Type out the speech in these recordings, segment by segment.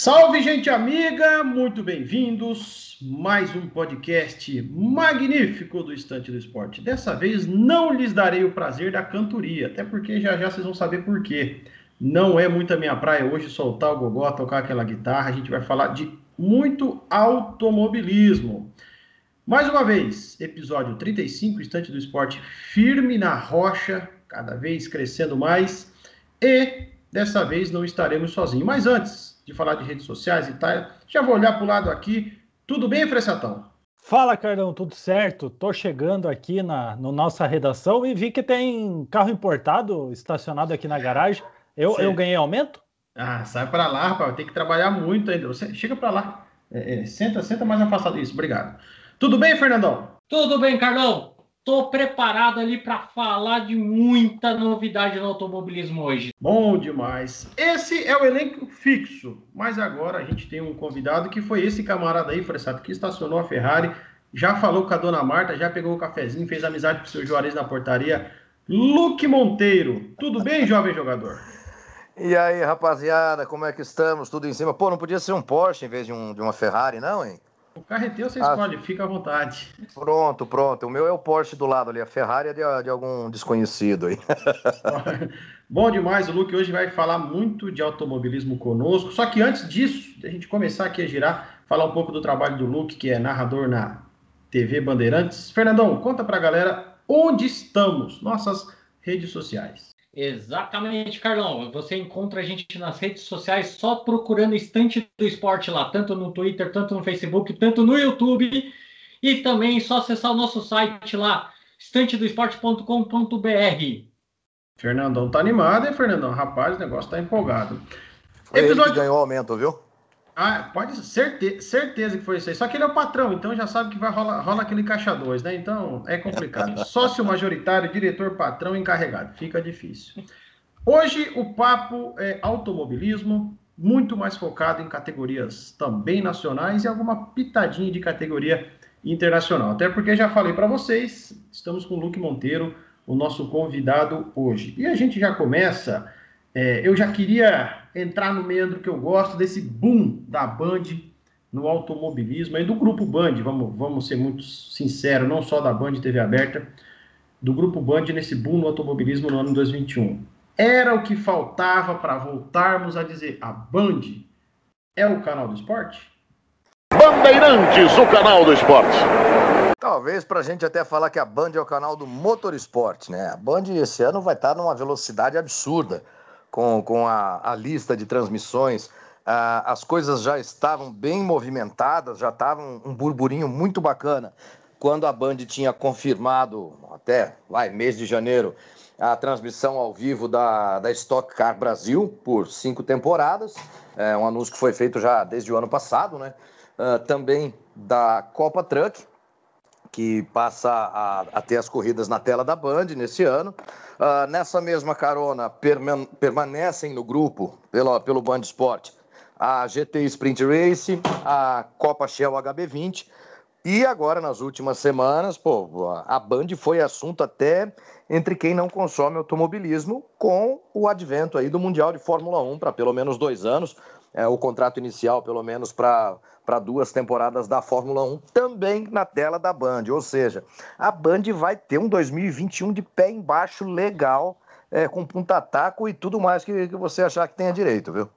Salve, gente amiga! Muito bem-vindos. Mais um podcast magnífico do Estante do Esporte. Dessa vez não lhes darei o prazer da cantoria, até porque já já vocês vão saber por quê. Não é muito a minha praia hoje soltar o gogó, tocar aquela guitarra. A gente vai falar de muito automobilismo. Mais uma vez, episódio 35, Estante do Esporte firme na rocha, cada vez crescendo mais. E dessa vez não estaremos sozinhos. Mas antes, de falar de redes sociais e tal. Já vou olhar para o lado aqui. Tudo bem, Fressatão? Fala, Carlão, tudo certo? Tô chegando aqui na no nossa redação e vi que tem carro importado estacionado aqui na garagem. Eu, eu ganhei aumento? Ah, sai para lá, rapaz. Tem que trabalhar muito ainda. Você chega para lá. É, é, senta, senta mais afastado isso. Obrigado. Tudo bem, Fernandão? Tudo bem, Carlão. Estou preparado ali para falar de muita novidade no automobilismo hoje. Bom demais. Esse é o elenco fixo, mas agora a gente tem um convidado que foi esse camarada aí, Fressato, que estacionou a Ferrari, já falou com a dona Marta, já pegou o cafezinho, fez amizade com o seu Juarez na portaria. Luke Monteiro. Tudo bem, jovem jogador? E aí, rapaziada, como é que estamos? Tudo em cima? Pô, não podia ser um Porsche em vez de, um, de uma Ferrari, não, hein? O carro teu, você ah, escolhe, fica à vontade. Pronto, pronto. O meu é o Porsche do lado ali, a Ferrari é de, de algum desconhecido aí. Bom demais, o Luke hoje vai falar muito de automobilismo conosco. Só que antes disso, a gente começar aqui a girar, falar um pouco do trabalho do Luke, que é narrador na TV Bandeirantes. Fernandão, conta pra galera onde estamos, nossas redes sociais. Exatamente, Carlão. Você encontra a gente nas redes sociais só procurando Estante do Esporte lá, tanto no Twitter, tanto no Facebook, tanto no YouTube. E também só acessar o nosso site lá, estantedoesporte.com.br. Fernandão tá animado, hein, Fernandão? Rapaz, o negócio tá empolgado. Foi Episódio... ele que ganhou aumento, viu? Ah, pode ser, certeza que foi isso aí. Só que ele é o patrão, então já sabe que vai rolar, rola aquele caixa 2, né? Então é complicado. Sócio majoritário, diretor, patrão, encarregado. Fica difícil. Hoje o papo é automobilismo, muito mais focado em categorias também nacionais e alguma pitadinha de categoria internacional. Até porque já falei para vocês, estamos com o Luke Monteiro, o nosso convidado hoje. E a gente já começa. É, eu já queria entrar no meandro que eu gosto, desse boom da Band no automobilismo, e do grupo Band, vamos, vamos ser muito sinceros, não só da Band TV aberta, do grupo Band nesse boom no automobilismo no ano 2021. Era o que faltava para voltarmos a dizer: a Band é o canal do esporte? Bandeirantes, o canal do esporte. Talvez para a gente até falar que a Band é o canal do motorsport, né? A Band esse ano vai estar numa velocidade absurda com, com a, a lista de transmissões. Ah, as coisas já estavam bem movimentadas, já estavam um burburinho muito bacana quando a Band tinha confirmado, até lá em mês de janeiro, a transmissão ao vivo da, da Stock Car Brasil por cinco temporadas. É um anúncio que foi feito já desde o ano passado, né? Uh, também da Copa Truck, que passa a, a, ter as corridas na tela da Band nesse ano. Uh, nessa mesma carona, permanecem no grupo, pelo, pelo Band Sport, a GT Sprint Race, a Copa Shell HB20. E agora, nas últimas semanas, pô, a Band foi assunto até entre quem não consome automobilismo com o advento aí do Mundial de Fórmula 1 para pelo menos dois anos. É, o contrato inicial, pelo menos, para para duas temporadas da Fórmula 1, também na tela da Band. Ou seja, a Band vai ter um 2021 de pé embaixo legal, é, com punta-taco e tudo mais que, que você achar que tenha direito, viu?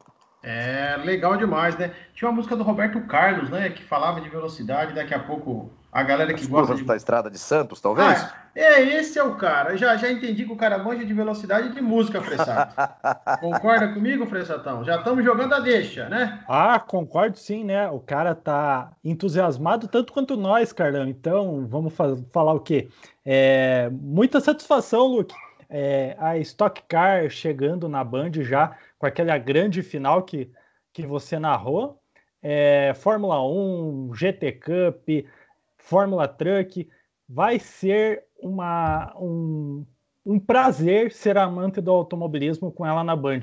É legal demais, né? Tinha uma música do Roberto Carlos, né? Que falava de velocidade, daqui a pouco a galera que As gosta de... da Estrada de Santos, talvez? Ah, é, esse é o cara. Já, já entendi que o cara manja de velocidade e de música, Fressato. Concorda comigo, Fressatão? Já estamos jogando a deixa, né? Ah, concordo sim, né? O cara tá entusiasmado tanto quanto nós, Carlão. Então, vamos falar o quê? É, muita satisfação, Luke. É, a Stock Car chegando na Band já com aquela grande final que, que você narrou. É, Fórmula 1, GT Cup, Fórmula Truck, vai ser uma, um, um prazer ser amante do automobilismo com ela na Band.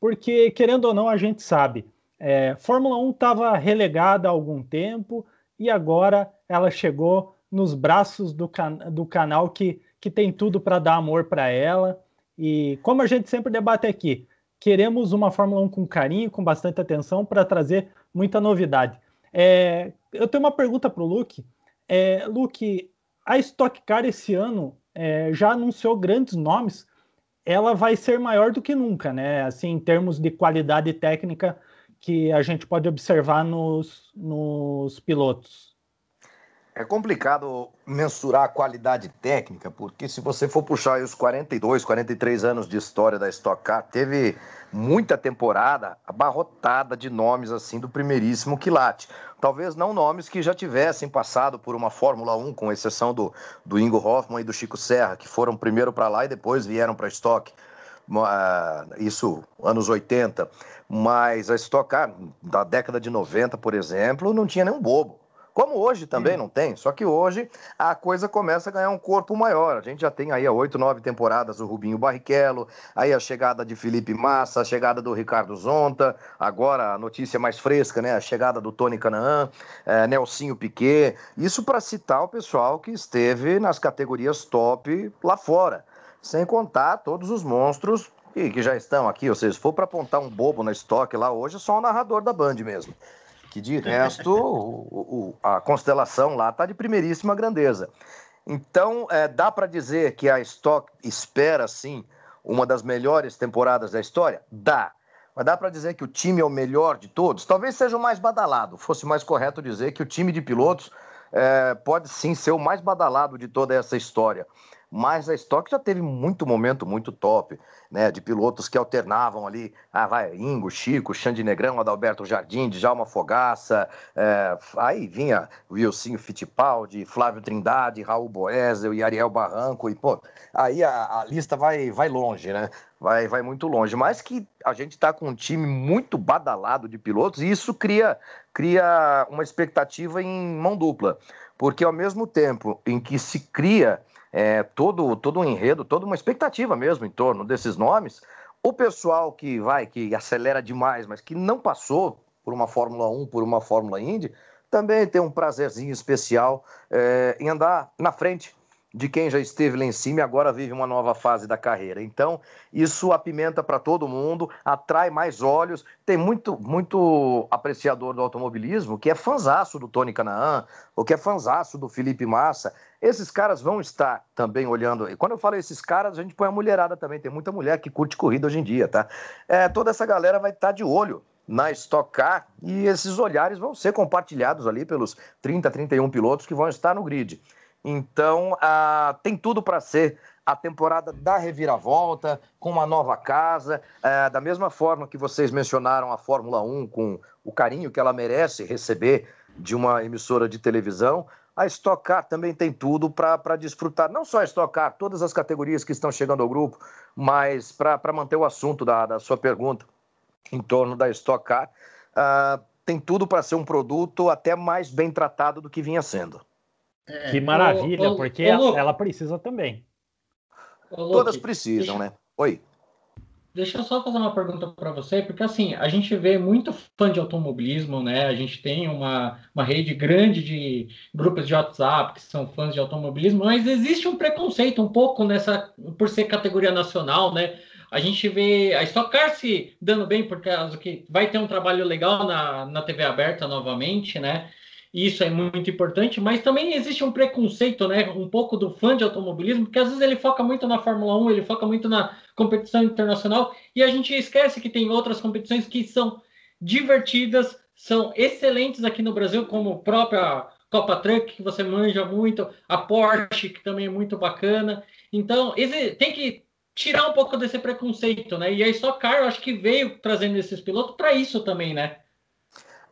Porque, querendo ou não, a gente sabe, é, Fórmula 1 estava relegada há algum tempo e agora ela chegou nos braços do, can do canal que, que tem tudo para dar amor para ela. E como a gente sempre debate aqui, queremos uma Fórmula 1 com carinho, com bastante atenção, para trazer muita novidade. É, eu tenho uma pergunta para o Luke. É, Luke, a Stock Car esse ano é, já anunciou grandes nomes. Ela vai ser maior do que nunca, né? Assim, em termos de qualidade técnica que a gente pode observar nos, nos pilotos. É complicado mensurar a qualidade técnica, porque se você for puxar os 42, 43 anos de história da Stock Car, teve muita temporada abarrotada de nomes assim do primeiríssimo quilate. Talvez não nomes que já tivessem passado por uma Fórmula 1, com exceção do, do Ingo Hoffman e do Chico Serra, que foram primeiro para lá e depois vieram para a Stock. Isso, anos 80. Mas a Stock Car, da década de 90, por exemplo, não tinha nenhum bobo como hoje também Sim. não tem, só que hoje a coisa começa a ganhar um corpo maior. A gente já tem aí há oito, nove temporadas o Rubinho Barrichello, aí a chegada de Felipe Massa, a chegada do Ricardo Zonta, agora a notícia mais fresca, né? A chegada do Tony Canaan, é, Nelsinho Piquet. Isso para citar o pessoal que esteve nas categorias top lá fora. Sem contar todos os monstros que, que já estão aqui. Ou seja, se for para apontar um bobo na estoque lá hoje, é só o narrador da Band mesmo que de resto o, o, a constelação lá está de primeiríssima grandeza. Então, é, dá para dizer que a Stock espera, sim, uma das melhores temporadas da história? Dá. Mas dá para dizer que o time é o melhor de todos? Talvez seja o mais badalado. Fosse mais correto dizer que o time de pilotos é, pode sim ser o mais badalado de toda essa história mas a Stock já teve muito momento muito top, né? De pilotos que alternavam ali, ah, vai, Ingo, Chico, Xande Negrão, Adalberto Jardim, Djalma Fogaça, é, aí vinha Wilson Fittipaldi, Flávio Trindade, Raul Boesel e Ariel Barranco, e pô, aí a, a lista vai, vai longe, né? Vai, vai muito longe, mas que a gente está com um time muito badalado de pilotos e isso cria, cria uma expectativa em mão dupla, porque ao mesmo tempo em que se cria é, todo, todo um enredo, toda uma expectativa mesmo em torno desses nomes. O pessoal que vai, que acelera demais, mas que não passou por uma Fórmula 1, por uma Fórmula Indy, também tem um prazerzinho especial é, em andar na frente de quem já esteve lá em cima e agora vive uma nova fase da carreira. Então, isso apimenta para todo mundo, atrai mais olhos. Tem muito, muito apreciador do automobilismo que é fanzaço do Tony Canaan, ou que é fanzaço do Felipe Massa. Esses caras vão estar também olhando. E quando eu falo esses caras, a gente põe a mulherada também. Tem muita mulher que curte corrida hoje em dia, tá? É, toda essa galera vai estar de olho na Stock Car e esses olhares vão ser compartilhados ali pelos 30, 31 pilotos que vão estar no grid. Então, ah, tem tudo para ser a temporada da reviravolta, com uma nova casa, é, da mesma forma que vocês mencionaram a Fórmula 1, com o carinho que ela merece receber de uma emissora de televisão, a Stock Car também tem tudo para desfrutar, não só a Stock Car, todas as categorias que estão chegando ao grupo, mas para manter o assunto da, da, sua pergunta em torno da Stock Car, uh, tem tudo para ser um produto até mais bem tratado do que vinha sendo. É, que maravilha, ô, porque ô, ela precisa também. Ô, Todas precisam, né? Oi. Deixa eu só fazer uma pergunta para você, porque assim, a gente vê muito fã de automobilismo, né? A gente tem uma, uma rede grande de grupos de WhatsApp que são fãs de automobilismo, mas existe um preconceito um pouco nessa, por ser categoria nacional, né? A gente vê a Stock Car se dando bem, por causa que vai ter um trabalho legal na, na TV aberta novamente, né? Isso é muito importante, mas também existe um preconceito, né, um pouco do fã de automobilismo, porque às vezes ele foca muito na Fórmula 1, ele foca muito na competição internacional, e a gente esquece que tem outras competições que são divertidas, são excelentes aqui no Brasil, como a própria Copa Truck, que você manja muito, a Porsche, que também é muito bacana. Então, tem que tirar um pouco desse preconceito, né? E a Stock Car, eu acho que veio trazendo esses pilotos para isso também, né?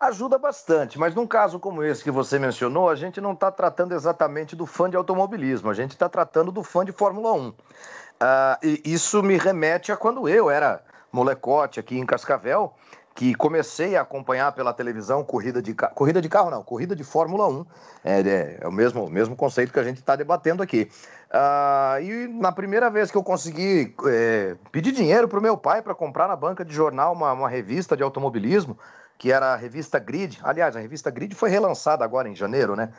Ajuda bastante, mas num caso como esse que você mencionou, a gente não está tratando exatamente do fã de automobilismo, a gente está tratando do fã de Fórmula 1. Uh, ah, e isso me remete a quando eu era molecote aqui em Cascavel, que comecei a acompanhar pela televisão corrida de, corrida de carro, não, corrida de Fórmula 1. É, é, é o mesmo, mesmo conceito que a gente está debatendo aqui. Uh, e na primeira vez que eu consegui é, pedir dinheiro para o meu pai para comprar na banca de jornal uma, uma revista de automobilismo, que era a revista Grid. Aliás, a revista Grid foi relançada agora em janeiro, né?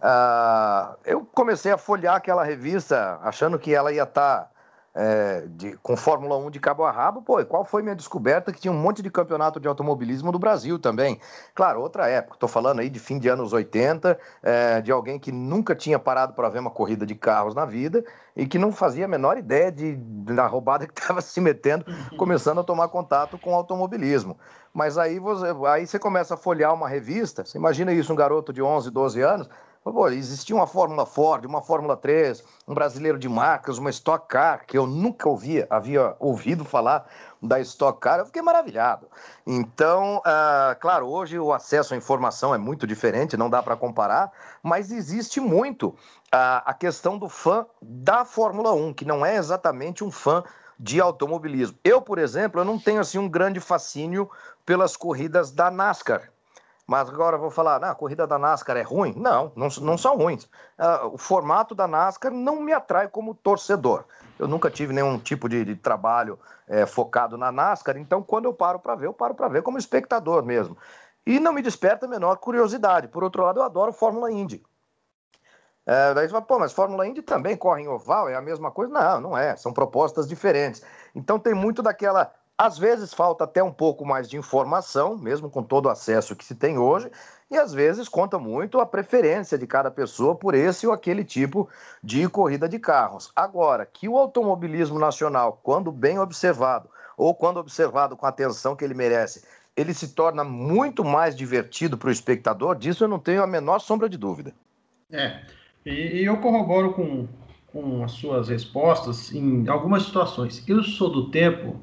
Uh, eu comecei a folhear aquela revista achando que ela ia estar tá, é, de, com Fórmula 1 de cabo a rabo, pô, e qual foi minha descoberta? Que tinha um monte de campeonato de automobilismo do Brasil também. Claro, outra época, estou falando aí de fim de anos 80, é, de alguém que nunca tinha parado para ver uma corrida de carros na vida e que não fazia a menor ideia de, da roubada que estava se metendo, uhum. começando a tomar contato com o automobilismo. Mas aí você, aí você começa a folhear uma revista, você imagina isso, um garoto de 11, 12 anos, Pô, existia uma Fórmula Ford, uma Fórmula 3, um brasileiro de marcas, uma Stock Car, que eu nunca ouvia, havia ouvido falar da Stock Car, eu fiquei maravilhado. Então, uh, claro, hoje o acesso à informação é muito diferente, não dá para comparar, mas existe muito uh, a questão do fã da Fórmula 1, que não é exatamente um fã de automobilismo. Eu, por exemplo, eu não tenho assim um grande fascínio pelas corridas da NASCAR. Mas agora vou falar, a corrida da NASCAR é ruim? Não, não, não são ruins. Uh, o formato da NASCAR não me atrai como torcedor. Eu nunca tive nenhum tipo de, de trabalho é, focado na NASCAR, então quando eu paro para ver, eu paro para ver como espectador mesmo. E não me desperta a menor curiosidade. Por outro lado, eu adoro Fórmula Indy. É, daí você fala, pô, mas Fórmula Indy também corre em oval, é a mesma coisa? Não, não é. São propostas diferentes. Então tem muito daquela às vezes falta até um pouco mais de informação, mesmo com todo o acesso que se tem hoje, e às vezes conta muito a preferência de cada pessoa por esse ou aquele tipo de corrida de carros. Agora, que o automobilismo nacional, quando bem observado, ou quando observado com a atenção que ele merece, ele se torna muito mais divertido para o espectador, disso eu não tenho a menor sombra de dúvida. É, e, e eu corroboro com, com as suas respostas em algumas situações. Eu sou do tempo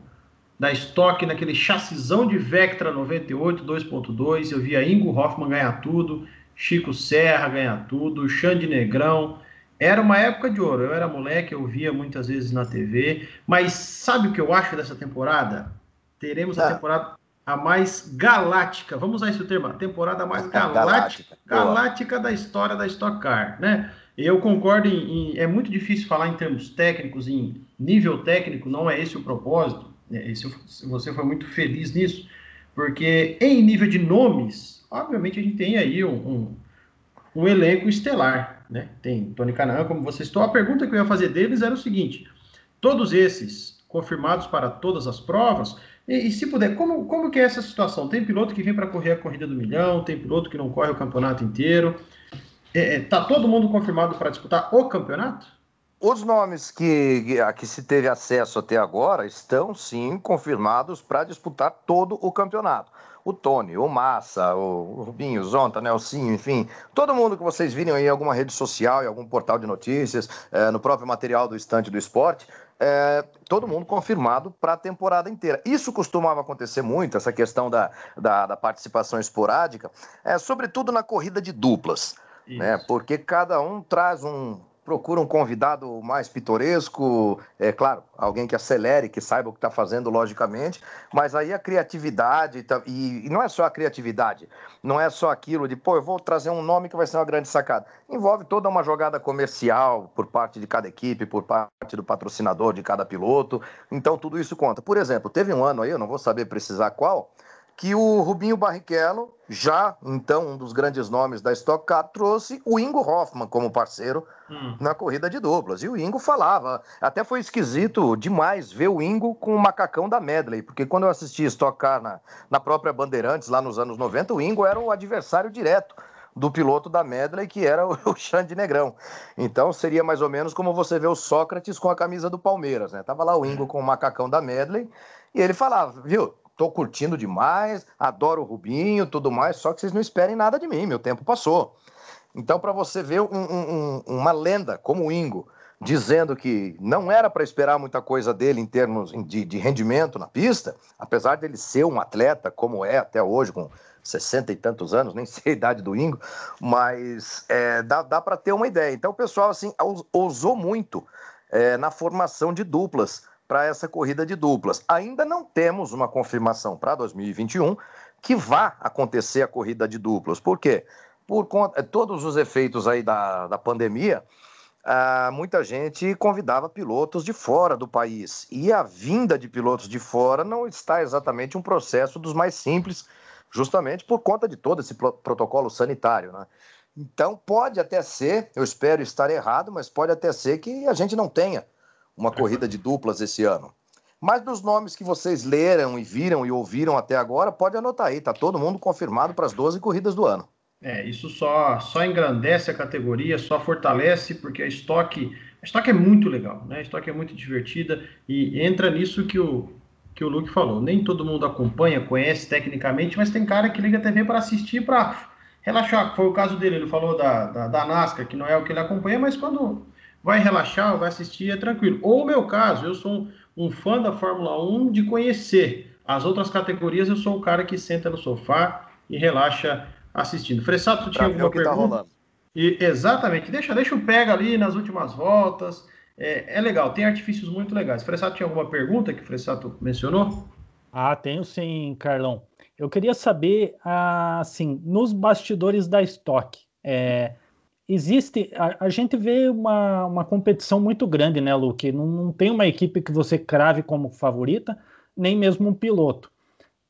da Stock naquele chassizão de Vectra 98 2.2. Eu via Ingo Hoffman ganhar tudo, Chico Serra ganhar tudo, Xande Negrão. Era uma época de ouro. Eu era moleque, eu via muitas vezes na TV. Mas sabe o que eu acho dessa temporada? Teremos a ah. temporada a mais galáctica. Vamos usar esse termo, a temporada mais galáctica, galáctica, galáctica da história da Stock Car, né? Eu concordo em, em, é muito difícil falar em termos técnicos, em nível técnico, não é esse o propósito. É, você foi muito feliz nisso, porque em nível de nomes, obviamente a gente tem aí um, um, um elenco estelar, né? Tem Tony Canaan, como você citou. A pergunta que eu ia fazer deles era o seguinte: todos esses confirmados para todas as provas, e, e se puder, como, como que é essa situação? Tem piloto que vem para correr a corrida do milhão, tem piloto que não corre o campeonato inteiro. É, é tá todo mundo confirmado para disputar o campeonato? Os nomes que, a que se teve acesso até agora estão sim confirmados para disputar todo o campeonato. O Tony, o Massa, o Rubinho, o Zonta, Nelsinho, enfim, todo mundo que vocês viram aí em alguma rede social, em algum portal de notícias, é, no próprio material do estante do esporte, é, todo mundo confirmado para a temporada inteira. Isso costumava acontecer muito, essa questão da, da, da participação esporádica, é, sobretudo na corrida de duplas. Né? Porque cada um traz um procura um convidado mais pitoresco, é claro, alguém que acelere, que saiba o que está fazendo, logicamente, mas aí a criatividade, e, e, não é só a criatividade, não é só aquilo de, pô, eu vou trazer um nome que vai ser uma grande sacada. Envolve toda uma jogada comercial por parte de cada equipe, por parte do patrocinador de cada piloto, então tudo isso conta. Por exemplo, teve um ano aí, eu não vou saber precisar qual, que o Rubinho Barrichello, já então um dos grandes nomes da Stock Car, trouxe o Ingo Hoffman como parceiro hum. na corrida de duplas. E o Ingo falava, até foi esquisito demais ver o Ingo com o macacão da Medley, porque quando eu assisti Stock Car na, na própria Bandeirantes, lá nos anos 90, o Ingo era o adversário direto do piloto da Medley, que era o, Xande Negrão. Então seria mais ou menos como você vê o Sócrates com a camisa do Palmeiras, né? Tava lá o Ingo com o macacão da Medley e ele falava, viu, tô curtindo demais, adoro o Rubinho, tudo mais, só que vocês não esperem nada de mim, meu tempo passou. Então, para você ver um, um, uma lenda como o Ingo, dizendo que não era para esperar muita coisa dele em termos de, de, rendimento na pista, apesar dele ser um atleta como é até hoje, com 60 e tantos anos, nem sei a idade do Ingo, mas é, dá, dá para ter uma ideia. Então o pessoal assim ousou muito é, na formação de duplas para essa corrida de duplas. Ainda não temos uma confirmação para 2021 que vá acontecer a corrida de duplas. Por quê? Por conta, todos os efeitos aí da, da pandemia, ah, muita gente convidava pilotos de fora do país. E a vinda de pilotos de fora não está exatamente um processo dos mais simples, justamente por conta de todo esse protocolo sanitário. Né? Então, pode até ser, eu espero estar errado, mas pode até ser que a gente não tenha uma corrida de duplas esse ano. Mas dos nomes que vocês leram e viram e ouviram até agora, pode anotar aí, tá todo mundo confirmado para as 12 corridas do ano. É, isso só, só engrandece a categoria, só fortalece, porque a estoque, a estoque é muito legal, né? A estoque é muito divertida e entra nisso que o, que o Luke falou. Nem todo mundo acompanha, conhece tecnicamente, mas tem cara que liga a TV para assistir, para relaxar. Foi o caso dele, ele falou da, da, da NASCAR, que não é o que ele acompanha, mas quando vai relaxar, vai assistir, é tranquilo. Ou o meu caso, eu sou um, um fã da Fórmula 1 de conhecer as outras categorias, eu sou o cara que senta no sofá e relaxa assistindo. Fressato, tu tinha alguma tá pergunta? Tá e, exatamente, deixa, deixa o pega ali nas últimas voltas. É, é legal, tem artifícios muito legais. Fressato tinha alguma pergunta que o Fressato mencionou? Ah, tenho sim, Carlão. Eu queria saber, assim, nos bastidores da Stock, é, existe, a, a, gente vê uma, uma competição muito grande, né, Luke? Não, não tem uma equipe que você crave como favorita, nem mesmo um piloto.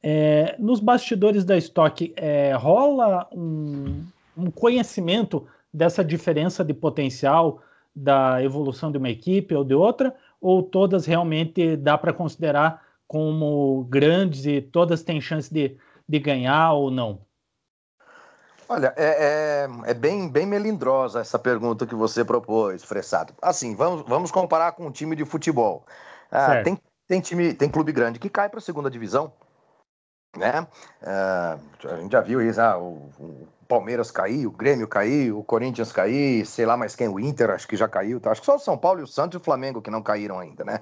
É, nos bastidores da Stock, é, rola um, um conhecimento dessa diferença de potencial da evolução de uma equipe ou de outra, ou todas realmente dá para considerar como grandes e todas têm chance de, de ganhar ou não? Olha, é, é, é, bem, bem melindrosa essa pergunta que você propôs, Fressado. Assim, vamos, vamos comparar com um time de futebol. Ah, tem, tem, time, tem clube grande que cai para a segunda divisão, né? Ah, a gente já viu isso, ah, o, o Palmeiras caiu, o Grêmio caiu, o Corinthians caiu, sei lá mais quem, o Inter acho que já caiu, tá? acho que só o São Paulo e o Santos e o Flamengo que não caíram ainda, né?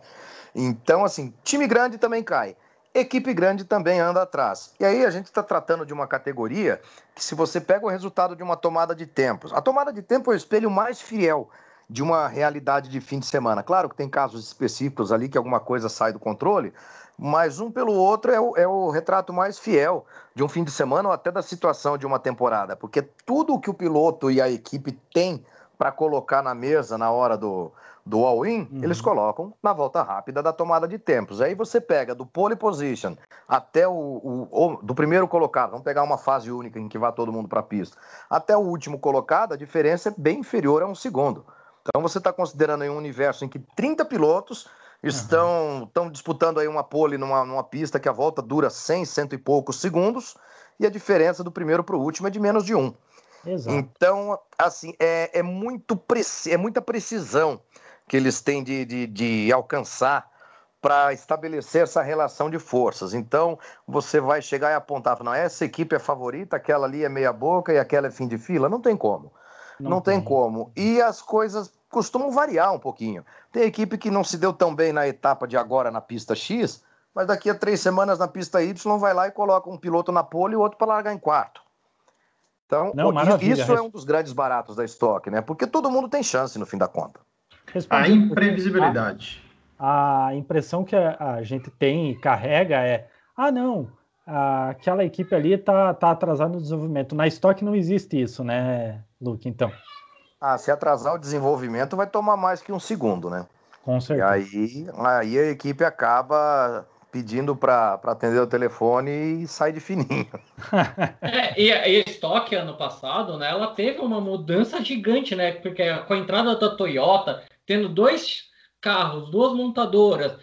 Então, assim, time grande também cai. Equipe grande também anda atrás. E aí a gente está tratando de uma categoria que, se você pega o resultado de uma tomada de tempos, a tomada de tempo é o espelho mais fiel de uma realidade de fim de semana. Claro que tem casos específicos ali que alguma coisa sai do controle, mas um pelo outro é o, é o retrato mais fiel de um fim de semana ou até da situação de uma temporada, porque tudo o que o piloto e a equipe têm para colocar na mesa na hora do, do all-in, uhum. eles colocam na volta rápida da tomada de tempos. Aí você pega do pole position até o, o, o, do primeiro colocado, vamos pegar uma fase única em que vai todo mundo para a pista, até o último colocado, a diferença é bem inferior a um segundo. Então você está considerando aí um universo em que 30 pilotos estão, estão disputando aí uma pole numa, numa pista que a volta dura 100, cento e poucos segundos, e a diferença do primeiro para o último é de menos de um. Exato. Então, assim, é, é, muito é muita precisão que eles têm de, de, de alcançar para estabelecer essa relação de forças. Então, você vai chegar e apontar, não, essa equipe é favorita, aquela ali é meia boca e aquela é fim de fila. Não tem como. Não, não tem. tem como. E as coisas costumam variar um pouquinho. Tem equipe que não se deu tão bem na etapa de agora na pista X, mas daqui a três semanas na pista Y vai lá e coloca um piloto na pole e outro para largar em quarto. Então, não, isso é um dos grandes baratos da estoque, né? Porque todo mundo tem chance no fim da conta. A imprevisibilidade. A, a impressão que a, a, gente tem e carrega é: ah, não, aquela equipe ali está tá atrasada no desenvolvimento. Na estoque não existe isso, né, Luke? Então. Ah, se atrasar o desenvolvimento, vai tomar mais que um segundo, né? Com certeza. E aí, aí a equipe acaba pedindo para atender o telefone e sai de fininho. é, e a estoque ano passado, né, ela teve uma mudança gigante, né? Porque com a entrada da Toyota, tendo dois carros, duas montadoras,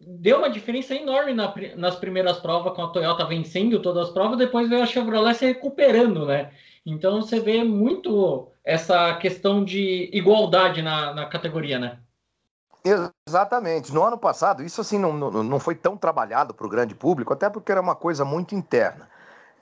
deu uma diferença enorme na, nas primeiras provas, com a Toyota vencendo todas as provas, depois veio a Chevrolet se recuperando, né? Então você vê muito essa questão de igualdade na, na categoria, né? Exatamente. No ano passado, isso assim não, não, não foi tão trabalhado para o grande público, até porque era uma coisa muito interna.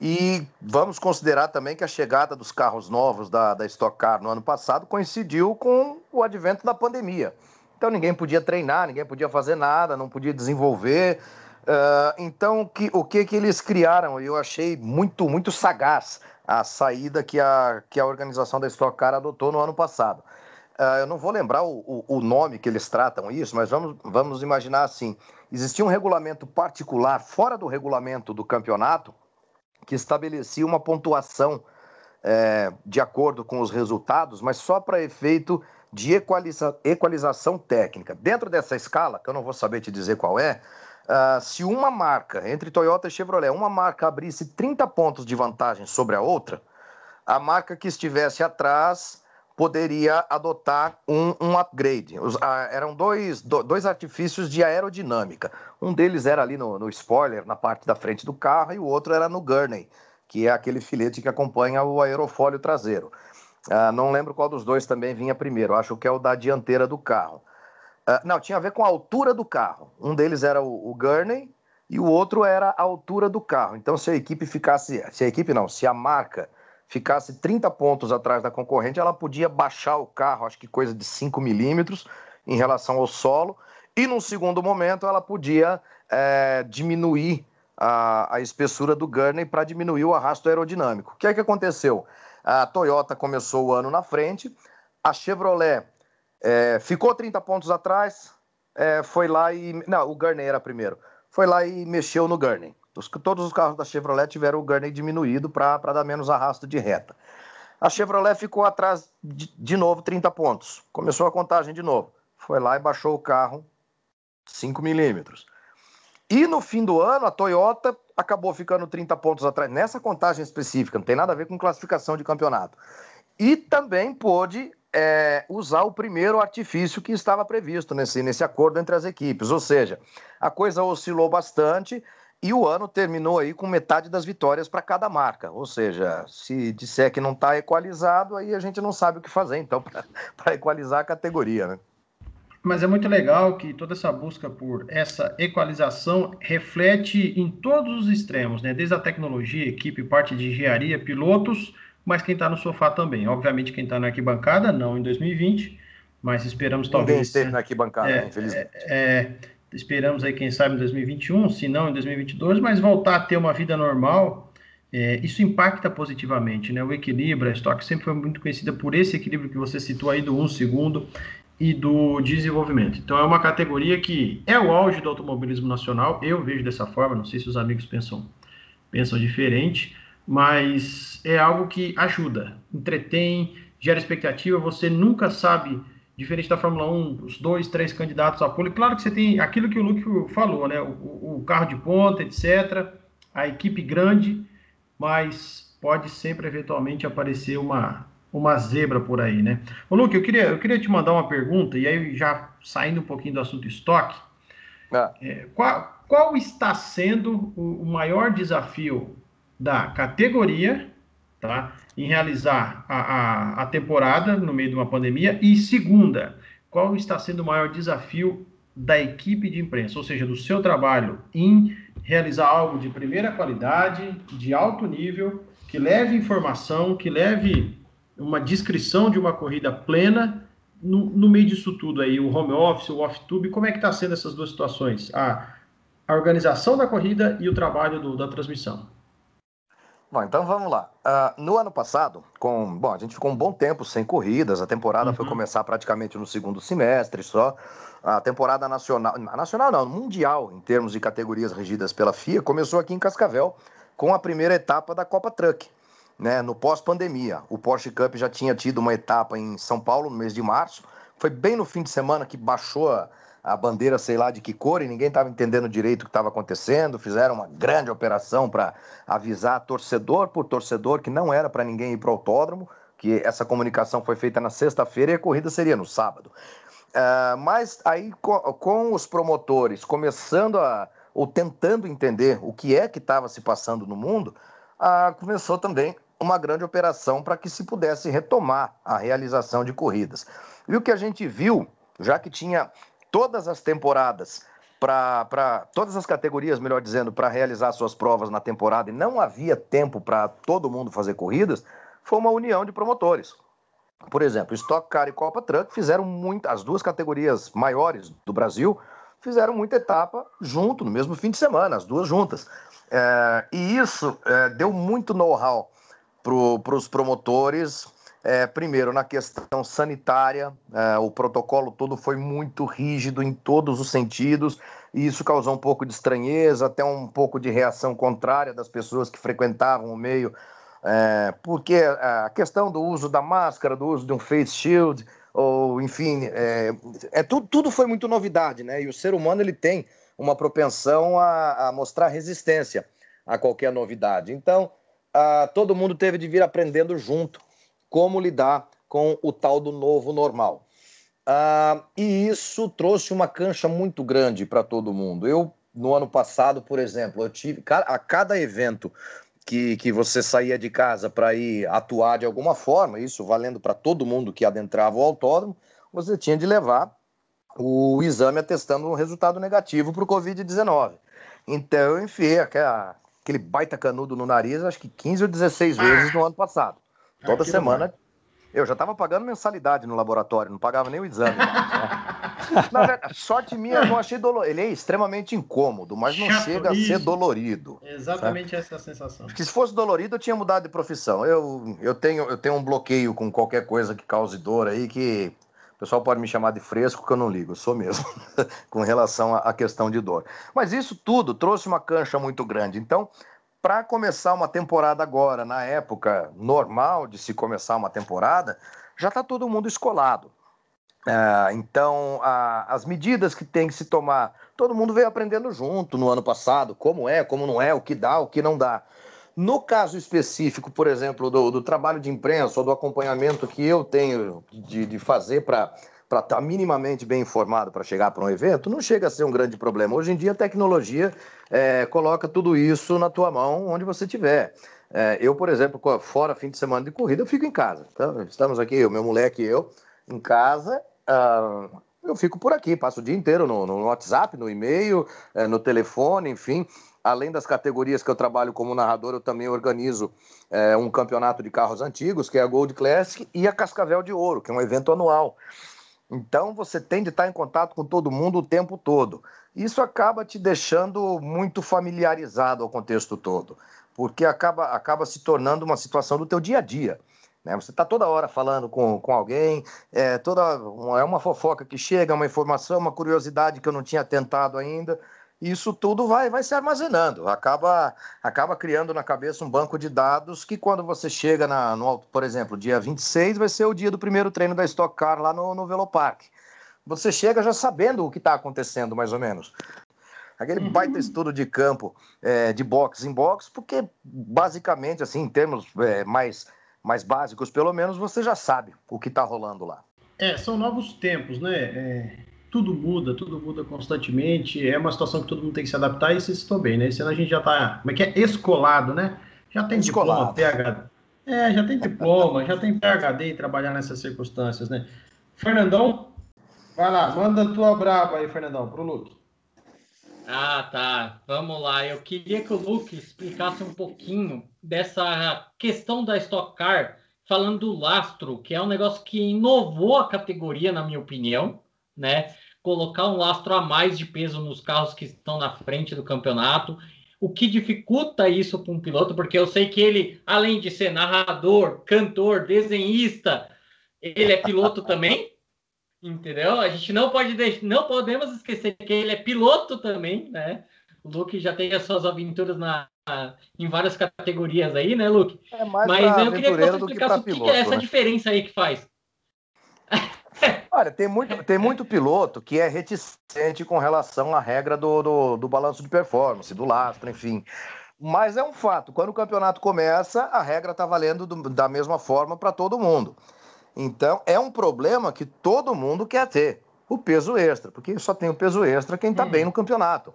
E vamos considerar também que a chegada dos carros novos da, da Stock Car no ano passado coincidiu com o advento da pandemia. Então ninguém podia treinar, ninguém podia fazer nada, não podia desenvolver. Uh, então que, o que, que eles criaram? Eu achei muito, muito sagaz a saída que a, que a organização da Stock Car adotou no ano passado. Uh, eu não vou lembrar o, o, o, nome que eles tratam isso, mas vamos, vamos imaginar assim: existia um regulamento particular fora do regulamento do campeonato que estabelecia uma pontuação é, de acordo com os resultados, mas só para efeito de equaliza, equalização técnica. Dentro dessa escala, que eu não vou saber te dizer qual é, Uh, se uma marca, entre Toyota e Chevrolet, uma marca abrisse 30 pontos de vantagem sobre a outra, a marca que estivesse atrás poderia adotar um, um upgrade. Os, ah, eram dois, do, dois artifícios de aerodinâmica. Um deles era ali no, no, spoiler, na parte da frente do carro, e o outro era no gurney, que é aquele filete que acompanha o aerofólio traseiro. Ah, não lembro qual dos dois também vinha primeiro, acho que é o da dianteira do carro. Ah, não, tinha a ver com a altura do carro. Um deles era o, o gurney e o outro era a altura do carro. Então, se a equipe ficasse. Se a equipe não, se a marca ficasse 30 pontos atrás da concorrente, ela podia baixar o carro, acho que coisa de 5 milímetros, em relação ao solo, e num segundo momento ela podia é, diminuir a, a, espessura do gurney para diminuir o arrasto aerodinâmico. O que é que aconteceu? A Toyota começou o ano na frente, a Chevrolet é, ficou 30 pontos atrás, é, foi lá e. Não, o gurney era primeiro. Foi lá e mexeu no gurney. Os, todos os carros da Chevrolet tiveram o gurney diminuído para dar menos arrasto de reta. A Chevrolet ficou atrás de, de novo 30 pontos. Começou a contagem de novo. Foi lá e baixou o carro 5 milímetros. E no fim do ano, a Toyota acabou ficando 30 pontos atrás, nessa contagem específica, não tem nada a ver com classificação de campeonato. E também pôde é, usar o primeiro artifício que estava previsto nesse, nesse acordo entre as equipes. Ou seja, a coisa oscilou bastante e o ano terminou aí com metade das vitórias para cada marca. Ou seja, se disser que não está equalizado, aí a gente não sabe o que fazer, então, para equalizar a categoria, né? Mas é muito legal que toda essa busca por essa equalização reflete em todos os extremos, né? Desde a tecnologia, equipe, parte de engenharia, pilotos, mas quem está no sofá também. Obviamente, quem está na arquibancada, não em 2020, mas esperamos talvez. Ninguém esteve na arquibancada, é, infelizmente. É, é, Esperamos aí, quem sabe, em 2021, se não em 2022, mas voltar a ter uma vida normal, é, isso impacta positivamente, né? O equilíbrio, a Stock sempre foi muito conhecida por esse equilíbrio que você citou aí do 1 um segundo e do desenvolvimento. Então é uma categoria que é o auge do automobilismo nacional, eu vejo dessa forma, não sei se os amigos pensam, pensam diferente, mas é algo que ajuda, entretém, gera expectativa, você nunca sabe diferente da Fórmula 1, os dois, três candidatos a pole. Claro que você tem aquilo que o Luke falou, né? O, o, carro de ponta, etc. A equipe grande, mas pode sempre eventualmente aparecer uma, uma zebra por aí, né? Ô, Luke, eu queria, eu queria te mandar uma pergunta, e aí já saindo um pouquinho do assunto estoque, ah. é, qual, qual está sendo o, o maior desafio da categoria, tá? em realizar a, a, a temporada no meio de uma pandemia? E segunda, qual está sendo o maior desafio da equipe de imprensa, ou seja, do seu trabalho em realizar algo de primeira qualidade, de alto nível, que leve informação, que leve uma descrição de uma corrida plena no, no meio disso tudo aí, o home office, o off-tube, como é que está sendo essas duas situações? A, a organização da corrida e o trabalho do, da transmissão. Bom, então vamos lá. Uh, no ano passado, com, bom, a gente ficou um bom tempo sem corridas, a temporada uhum. foi começar praticamente no segundo semestre só. A temporada nacional, nacional não, mundial, em termos de categorias regidas pela FIA, começou aqui em Cascavel com a primeira etapa da Copa Truck, né, no pós-pandemia. O Porsche Cup já tinha tido uma etapa em São Paulo no mês de março, foi bem no fim de semana que baixou a, a bandeira, sei lá de que cor, e ninguém estava entendendo direito o que estava acontecendo. Fizeram uma grande operação para avisar torcedor por torcedor que não era para ninguém ir para o autódromo, que essa comunicação foi feita na sexta-feira e a corrida seria no sábado. Uh, mas aí, com, com, os promotores começando a, ou tentando entender o que é que estava se passando no mundo, uh, começou também uma grande operação para que se pudesse retomar a realização de corridas. E o que a gente viu, já que tinha todas as temporadas para todas as categorias, melhor dizendo, para realizar suas provas na temporada e não havia tempo para todo mundo fazer corridas, foi uma união de promotores. Por exemplo, Stock Car e Copa Truck fizeram muito, as duas categorias maiores do Brasil fizeram muita etapa junto, no mesmo fim de semana, as duas juntas. É, e isso é, deu muito know-how para os promotores é, primeiro, na questão sanitária, é, o protocolo todo foi muito rígido em todos os sentidos, e isso causou um pouco de estranheza, até um pouco de reação contrária das pessoas que frequentavam o meio, é, porque a questão do uso da máscara, do uso de um face shield, ou enfim, é, é tudo, tudo foi muito novidade, né? E o ser humano ele tem uma propensão a, a mostrar resistência a qualquer novidade. Então, a, todo mundo teve de vir aprendendo junto como lidar com o tal do novo normal. Ah, e isso trouxe uma cancha muito grande para todo mundo. Eu, no ano passado, por exemplo, eu tive a cada evento que, que você saía de casa para ir atuar de alguma forma, isso valendo para todo mundo que adentrava o autódromo, você tinha de levar o exame atestando um resultado negativo para o Covid-19. Então eu enfiei aquele baita canudo no nariz, acho que 15 ou 16 vezes no ano passado. Toda semana eu já estava pagando mensalidade no laboratório, não pagava nem o exame. Né? Na verdade, sorte minha, eu não achei dolorido. Ele é extremamente incômodo, mas não Chato, chega isso. a ser dolorido. Exatamente sabe? essa é a sensação. Porque se fosse dolorido, eu tinha mudado de profissão. Eu, eu, tenho, eu tenho um bloqueio com qualquer coisa que cause dor aí, que o pessoal pode me chamar de fresco, que eu não ligo, eu sou mesmo, com relação à questão de dor. Mas isso tudo trouxe uma cancha muito grande. Então, para começar uma temporada agora, na época normal de se começar uma temporada, já está todo mundo escolado. É, então, a, as medidas que tem que se tomar, todo mundo veio aprendendo junto no ano passado, como é, como não é, o que dá, o que não dá. No caso específico, por exemplo, do, do trabalho de imprensa ou do acompanhamento que eu tenho de, de fazer para para estar tá minimamente bem informado para chegar para um evento, não chega a ser um grande problema. Hoje em dia, a tecnologia é, coloca tudo isso na tua mão, onde você estiver. É, eu, por exemplo, fora fim de semana de corrida, eu fico em casa. Então, estamos aqui, o meu moleque e eu, em casa. Uh, eu fico por aqui, passo o dia inteiro no, no WhatsApp, no e-mail, é, no telefone, enfim. Além das categorias que eu trabalho como narrador, eu também organizo é, um campeonato de carros antigos, que é a Gold Classic, e a Cascavel de Ouro, que é um evento anual. Então você tem de estar em contato com todo mundo o tempo todo. Isso acaba te deixando muito familiarizado ao contexto todo, porque acaba, acaba se tornando uma situação do teu dia a dia. Né? Você está toda hora falando com, com alguém, é, toda, é uma fofoca que chega, uma informação, uma curiosidade que eu não tinha tentado ainda isso tudo vai, vai se armazenando, acaba, acaba criando na cabeça um banco de dados que quando você chega, na, no, por exemplo, dia 26 vai ser o dia do primeiro treino da Stock Car lá no, no Velopark. Você chega já sabendo o que está acontecendo, mais ou menos. Aquele uhum. baita estudo de campo, é, de box em box, porque basicamente, assim, em termos é, mais, mais básicos, pelo menos, você já sabe o que está rolando lá. É, são novos tempos, né? É tudo muda, tudo muda constantemente. É uma situação que todo mundo tem que se adaptar e se estou bem, né? Senão a gente já está, como é que é? Escolado, né? Já tem escolado. diploma, PhD. É, já tem diploma, já tem PhD em trabalhar nessas circunstâncias, né? Fernandão, vai lá, manda a tua braba aí, Fernandão, pro Luke. Ah, tá. Vamos lá. Eu queria que o Luke explicasse um pouquinho dessa questão da Stock Car, falando do lastro, que é um negócio que inovou a categoria, na minha opinião né? Colocar um lastro a mais de peso nos carros que estão na frente do campeonato. O que dificulta isso para um piloto, porque eu sei que ele, além de ser narrador, cantor, desenhista, ele é piloto também, entendeu? A gente não pode deixar, não podemos esquecer que ele é piloto também, né? O Luke já tem as suas aventuras na, em várias categorias aí, né, Luke? É Mas eu queria que você explicasse que o que, é essa né? diferença aí que faz. Olha, tem muito, tem muito piloto que é reticente com relação à regra do, do, do balanço de performance, do lastro, enfim. Mas é um fato, quando o campeonato começa, a regra está valendo do, da mesma forma para todo mundo. Então, é um problema que todo mundo quer ter, o peso extra, porque só tem o peso extra quem está hum. bem no campeonato.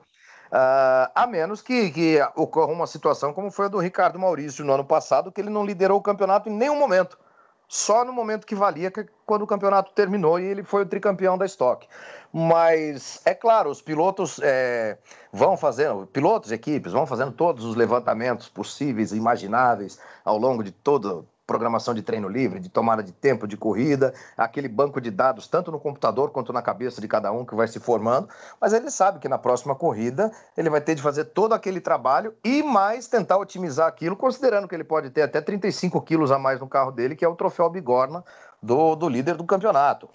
Uh, a menos que, que ocorra uma situação como foi a do Ricardo Maurício no ano passado, que ele não liderou o campeonato em nenhum momento só no momento que valia, que quando o campeonato terminou e ele foi o tricampeão da Stock. Mas é claro, os pilotos é, vão fazendo, pilotos, equipes, vão fazendo todos os levantamentos possíveis e imagináveis ao longo de todo, programação de treino livre, de tomada de tempo de corrida, aquele banco de dados, tanto no computador quanto na cabeça de cada um que vai se formando, mas ele sabe que na próxima corrida ele vai ter de fazer todo aquele trabalho e mais tentar otimizar aquilo, considerando que ele pode ter até 35 quilos a mais no carro dele, que é o troféu Bigorna do, do líder do campeonato.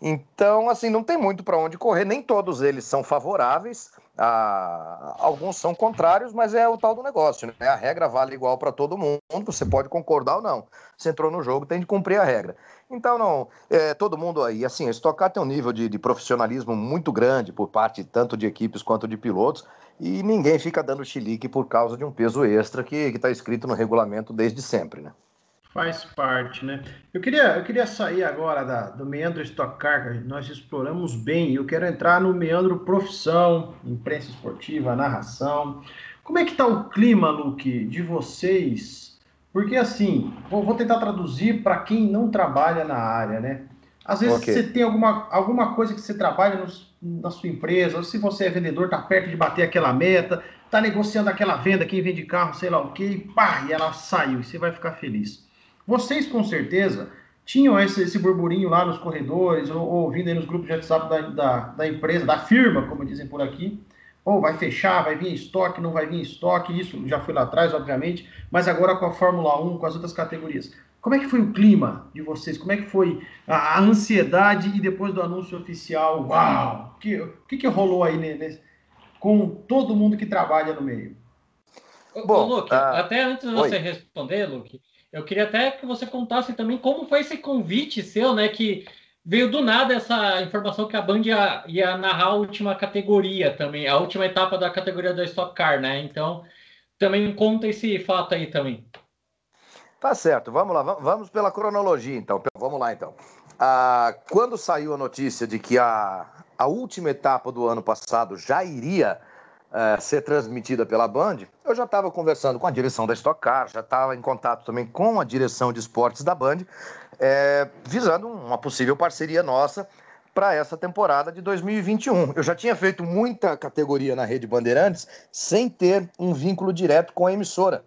Então, assim, não tem muito para onde correr, nem todos eles são favoráveis, ah, alguns são contrários, mas é o tal do negócio, né? A regra vale igual para todo mundo, você pode concordar ou não. Se entrou no jogo, tem de cumprir a regra. Então, não, é, todo mundo aí, assim, a Stock Car tem um nível de, de profissionalismo muito grande por parte tanto de equipes quanto de pilotos, e ninguém fica dando chilique por causa de um peso extra que está escrito no regulamento desde sempre, né? Faz parte, né? Eu queria, eu queria sair agora da, do meandro Stock Car, que nós exploramos bem. Eu quero entrar no meandro profissão, imprensa esportiva, narração. Como é que está o clima, Luke, de vocês? Porque assim, vou, vou tentar traduzir para quem não trabalha na área, né? Às vezes okay. você tem alguma, alguma coisa que você trabalha no, na sua empresa, ou se você é vendedor, está perto de bater aquela meta, está negociando aquela venda, quem vende carro, sei lá o quê, e pá, e ela saiu, e você vai ficar feliz. Vocês, com certeza, tinham esse, esse burburinho lá nos corredores, ou, ou ouvindo aí nos grupos de WhatsApp da, da, da, empresa, da firma, como dizem por aqui. Ou vai fechar, vai vir estoque, não vai vir estoque, isso já foi lá atrás, obviamente, mas agora com a Fórmula 1, com as outras categorias. Como é que foi o clima de vocês? Como é que foi a, a ansiedade e depois do anúncio oficial? Uau! O que, que, que rolou aí né, com todo mundo que trabalha no meio? Bom, Luke, uh... até antes de você Oi. responder, Luke, eu queria até que você contasse também como foi esse convite seu, né? Que veio do nada essa informação que a Band ia, ia narrar a última categoria também, a última etapa da categoria da Stock Car, né? Então, também conta esse fato aí também. Tá certo, vamos lá, vamos pela cronologia então. Vamos lá então. Ah, quando saiu a notícia de que a, a última etapa do ano passado já iria é, ser transmitida pela Band, eu já estava conversando com a direção da Stock Car, já estava em contato também com a direção de esportes da Band, é, visando uma possível parceria nossa para essa temporada de 2021. Eu já tinha feito muita categoria na Rede Bandeirantes sem ter um vínculo direto com a emissora.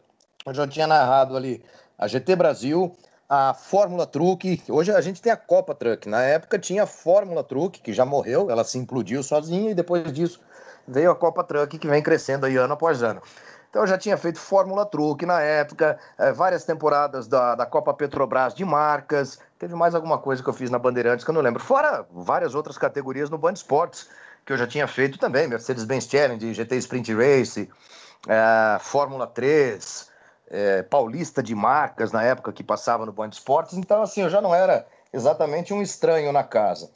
Eu já tinha narrado ali a GT Brasil, a Fórmula Truck. Hoje a gente tem a Copa Truck. Na época tinha a Fórmula Truck, que já morreu, ela se implodiu sozinha e depois disso veio a Copa Truck, que vem crescendo aí ano após ano. Então eu já tinha feito Fórmula Truck na época, é, várias temporadas da, da Copa Petrobras de marcas, teve mais alguma coisa que eu fiz na Bandeirantes que eu não lembro, fora várias outras categorias no Band Esportes, que eu já tinha feito também, Mercedes-Benz Challenge, GT Sprint Race, é, Fórmula 3, é, Paulista de marcas na época que passava no Band Esportes, então assim, eu já não era exatamente um estranho na casa.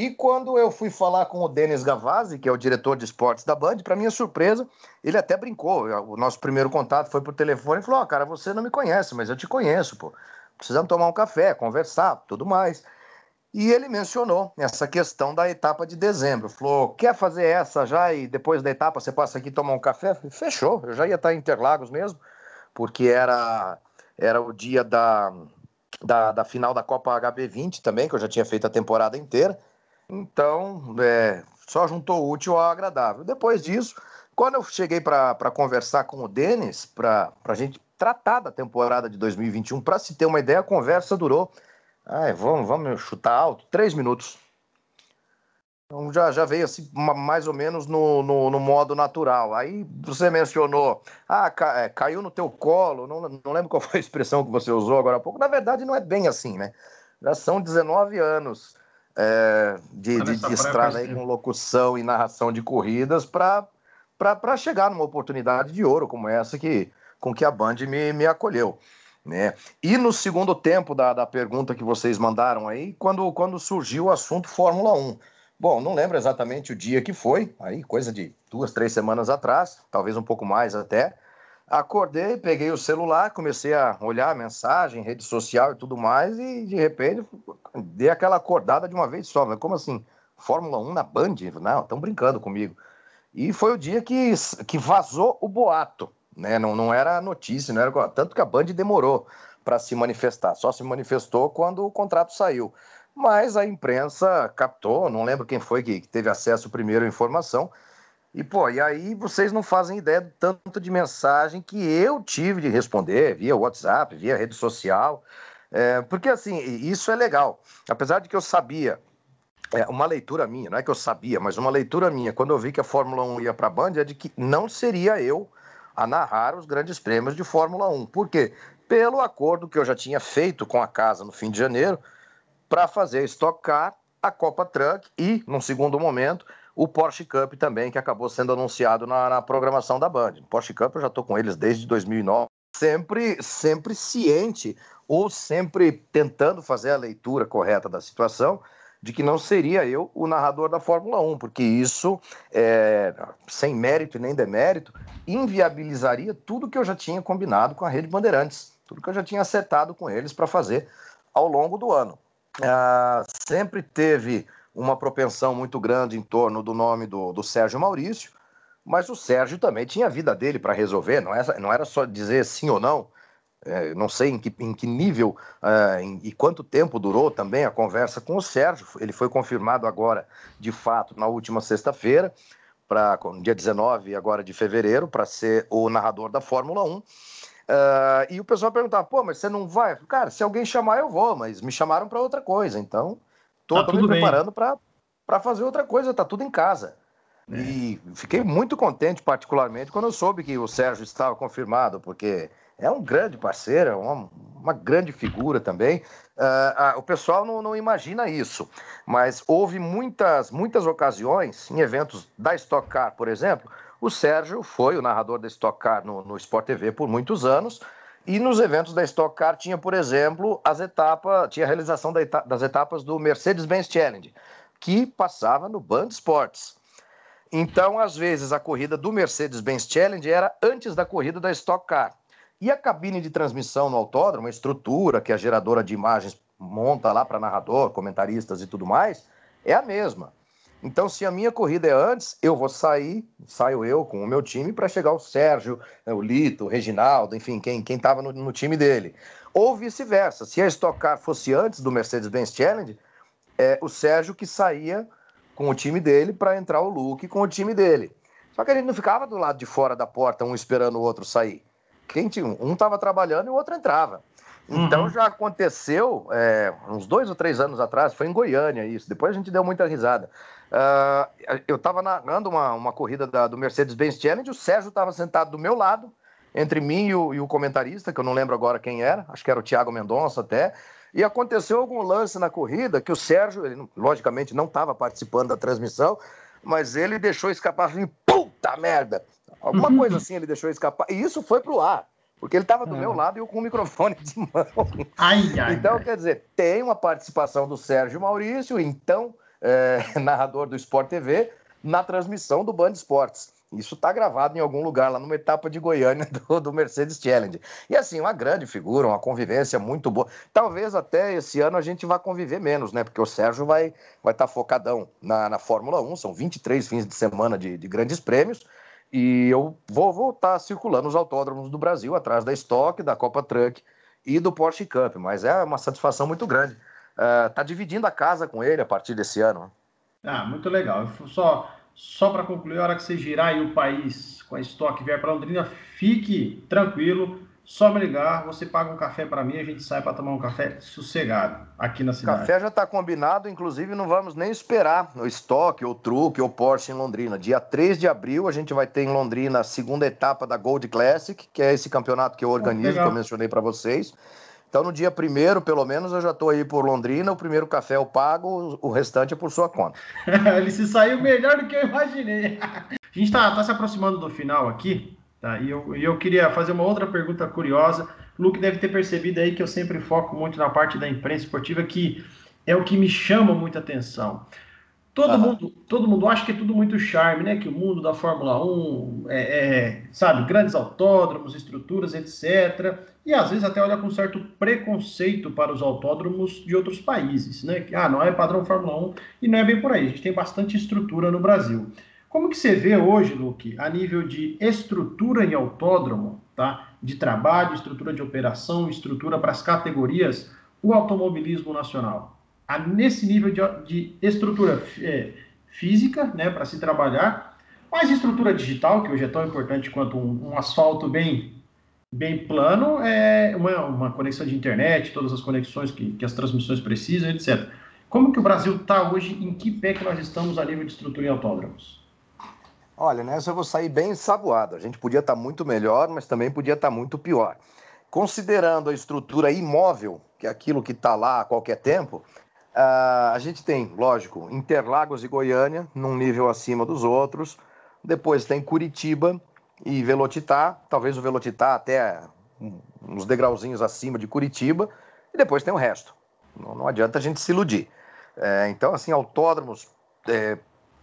E quando eu fui falar com o Denis Gavazzi, que é o diretor de esportes da Band, para minha surpresa, ele até brincou. O nosso primeiro contato foi por telefone e falou: Ó, oh, cara, você não me conhece, mas eu te conheço, pô. Precisamos tomar um café, conversar, tudo mais. E ele mencionou essa questão da etapa de dezembro. Falou: quer fazer essa já e depois da etapa você passa aqui tomar um café? Falei, Fechou, eu já ia estar em Interlagos mesmo, porque era, era o dia da, da, da final da Copa HB20 também, que eu já tinha feito a temporada inteira. Então, é, só juntou o útil ao agradável. Depois disso, quando eu cheguei para conversar com o Denis, para a gente tratar da temporada de 2021, para se ter uma ideia, a conversa durou, ai, vamos, vamos chutar alto, três minutos. Então já, já veio assim, mais ou menos no, no, no modo natural. Aí você mencionou, ah, ca, é, caiu no teu colo, não, não lembro qual foi a expressão que você usou agora há pouco. Na verdade, não é bem assim, né? Já são 19 anos é, de, de, de estrada aí com locução e narração de corridas para chegar numa oportunidade de ouro como essa que, com que a Band me, me acolheu. Né? E no segundo tempo da, da pergunta que vocês mandaram aí, quando, quando surgiu o assunto Fórmula 1. Bom, não lembro exatamente o dia que foi, aí coisa de duas, três semanas atrás, talvez um pouco mais até. Acordei, peguei o celular, comecei a olhar a mensagem, rede social e tudo mais, e de repente dei aquela acordada de uma vez só. Mas como assim? Fórmula 1 na Band? Não, estão brincando comigo. E foi o dia que, que vazou o boato, né? Não, não era notícia, não era tanto que a Band demorou para se manifestar. Só se manifestou quando o contrato saiu. Mas a imprensa captou, não lembro quem foi que teve acesso primeiro à informação e, pô, e aí vocês não fazem ideia do tanto de mensagem que eu tive de responder via WhatsApp, via rede social. É, porque, assim, isso é legal. Apesar de que eu sabia, é, uma leitura minha, não é que eu sabia, mas uma leitura minha, quando eu vi que a Fórmula 1 ia para a Band, é de que não seria eu a narrar os grandes prêmios de Fórmula 1. Por quê? Pelo acordo que eu já tinha feito com a casa no fim de janeiro para fazer Stock Car, a Copa Truck e, num segundo momento, o Porsche Cup também, que acabou sendo anunciado na, na programação da Band. Porsche Cup eu já estou com eles desde 2009, sempre, sempre ciente ou sempre tentando fazer a leitura correta da situação de que não seria eu o narrador da Fórmula 1, porque isso, é, sem mérito e nem demérito, inviabilizaria tudo que eu já tinha combinado com a Rede Bandeirantes, tudo que eu já tinha acertado com eles para fazer ao longo do ano. Ah, sempre teve uma propensão muito grande em torno do nome do, do Sérgio Maurício, mas o Sérgio também tinha a vida dele para resolver, não era, não era só dizer sim ou não. É, não sei em que, em que nível uh, em, e quanto tempo durou também a conversa com o Sérgio. Ele foi confirmado agora, de fato, na última sexta-feira, para dia 19 agora de fevereiro, para ser o narrador da Fórmula 1. Uh, e o pessoal perguntava, pô, mas você não vai? Cara, se alguém chamar, eu vou, mas me chamaram para outra coisa, então estou tá me preparando para fazer outra coisa, tá tudo em casa. É. E fiquei muito contente, particularmente, quando eu soube que o Sérgio estava confirmado, porque é um grande parceiro, é uma, uma grande figura também. Uh, uh, o pessoal não, não, imagina isso, mas houve muitas, muitas ocasiões, em eventos da Stock Car, por exemplo, o Sérgio foi o narrador da Stock Car no, no Sport TV por muitos anos, e nos eventos da Stock Car tinha, por exemplo, as etapas, tinha a realização das etapas do Mercedes-Benz Challenge, que passava no Band Sports. Então, às vezes, a corrida do Mercedes-Benz Challenge era antes da corrida da Stock Car. E a cabine de transmissão no autódromo, a estrutura que a geradora de imagens monta lá para narrador, comentaristas e tudo mais, é a mesma. Então, se a minha corrida é antes, eu vou sair, saio eu com o meu time para chegar o Sérgio, né, o Lito, o Reginaldo, enfim, quem estava no, no, time dele. Ou vice-versa. Se a Stock Car fosse antes do Mercedes-Benz Challenge, é o Sérgio que saía com o time dele para entrar o Luke com o time dele. Só que a gente não ficava do lado de fora da porta, um esperando o outro sair. Quem tinha, um estava trabalhando e o outro entrava. Então uhum. já aconteceu é, uns dois ou três anos atrás, foi em Goiânia isso. Depois a gente deu muita risada. Uh, eu estava narrando uma, uma corrida da, do Mercedes-Benz Challenge, o Sérgio estava sentado do meu lado, entre mim e o, e o, comentarista, que eu não lembro agora quem era, acho que era o Thiago Mendonça até. E aconteceu algum lance na corrida que o Sérgio, ele, logicamente, não estava participando da transmissão, mas ele deixou escapar assim, puta merda! Alguma uhum. coisa assim ele deixou escapar. E isso foi pro ar. Porque ele estava do meu lado e eu com o microfone de mão. Ai, ai, então, ai. quer dizer, tem uma participação do Sérgio Maurício, então é, narrador do Sport TV, na transmissão do Band Esportes. Isso está gravado em algum lugar, lá numa etapa de Goiânia do, do, Mercedes Challenge. E assim, uma grande figura, uma convivência muito boa. Talvez até esse ano a gente vá conviver menos, né? Porque o Sérgio vai estar vai tá focadão na, na Fórmula 1, são 23 fins de semana de, de grandes prêmios. E eu vou voltar circulando os autódromos do Brasil, atrás da Stock, da Copa Truck e do Porsche Cup. Mas é uma satisfação muito grande. Uh, tá dividindo a casa com ele a partir desse ano. Ah, muito legal. Só, só para concluir, a hora que você girar aí o país com a Stock vier para Londrina, fique tranquilo só me ligar, você paga um café para mim, a gente sai para tomar um café sossegado aqui na cidade. O café já está combinado, inclusive não vamos nem esperar o estoque, ou truque, ou Porsche em Londrina. Dia 3 de abril a gente vai ter em Londrina a segunda etapa da Gold Classic, que é esse campeonato que eu organizo, que eu mencionei para vocês. Então, no dia primeiro, pelo menos, eu já estou aí por Londrina. O primeiro café eu pago, o restante é por sua conta. Ele se saiu melhor do que eu imaginei. a gente está tá se aproximando do final aqui. Tá? E, eu, e eu queria fazer uma outra pergunta curiosa. O Luke deve ter percebido aí que eu sempre foco muito na parte da imprensa esportiva, que é o que me chama muita atenção. Todo, mundo, todo mundo acha que é tudo muito charme, né? Que o mundo da Fórmula 1 é, é, sabe, grandes autódromos, estruturas, etc. E às vezes até olha com certo preconceito para os autódromos de outros países, né? Que, ah, não é padrão Fórmula 1 e não é bem por aí. A gente tem bastante estrutura no Brasil. Como que você vê hoje, Luke, a nível de estrutura em autódromo, tá? de trabalho, estrutura de operação, estrutura para as categorias, o automobilismo nacional? A, nesse nível de, de estrutura é, física, né, para se trabalhar, mas estrutura digital, que hoje é tão importante quanto um, um asfalto bem, bem plano, é uma, uma, conexão de internet, todas as conexões que, que as transmissões precisam, etc. Como que o Brasil está hoje, em que pé que nós estamos a nível de estrutura em autódromos? Olha, nessa eu vou sair bem ensaboado. A gente podia estar tá muito melhor, mas também podia estar tá muito pior. Considerando a estrutura imóvel, que é aquilo que está lá a qualquer tempo, uh, a gente tem, lógico, Interlagos e Goiânia, num nível acima dos outros. Depois tem Curitiba e Velotitá, talvez o Velotitá até uns degrauzinhos acima de Curitiba. E depois tem o resto. Não, não adianta a gente se iludir. É, então, assim, autódromos é,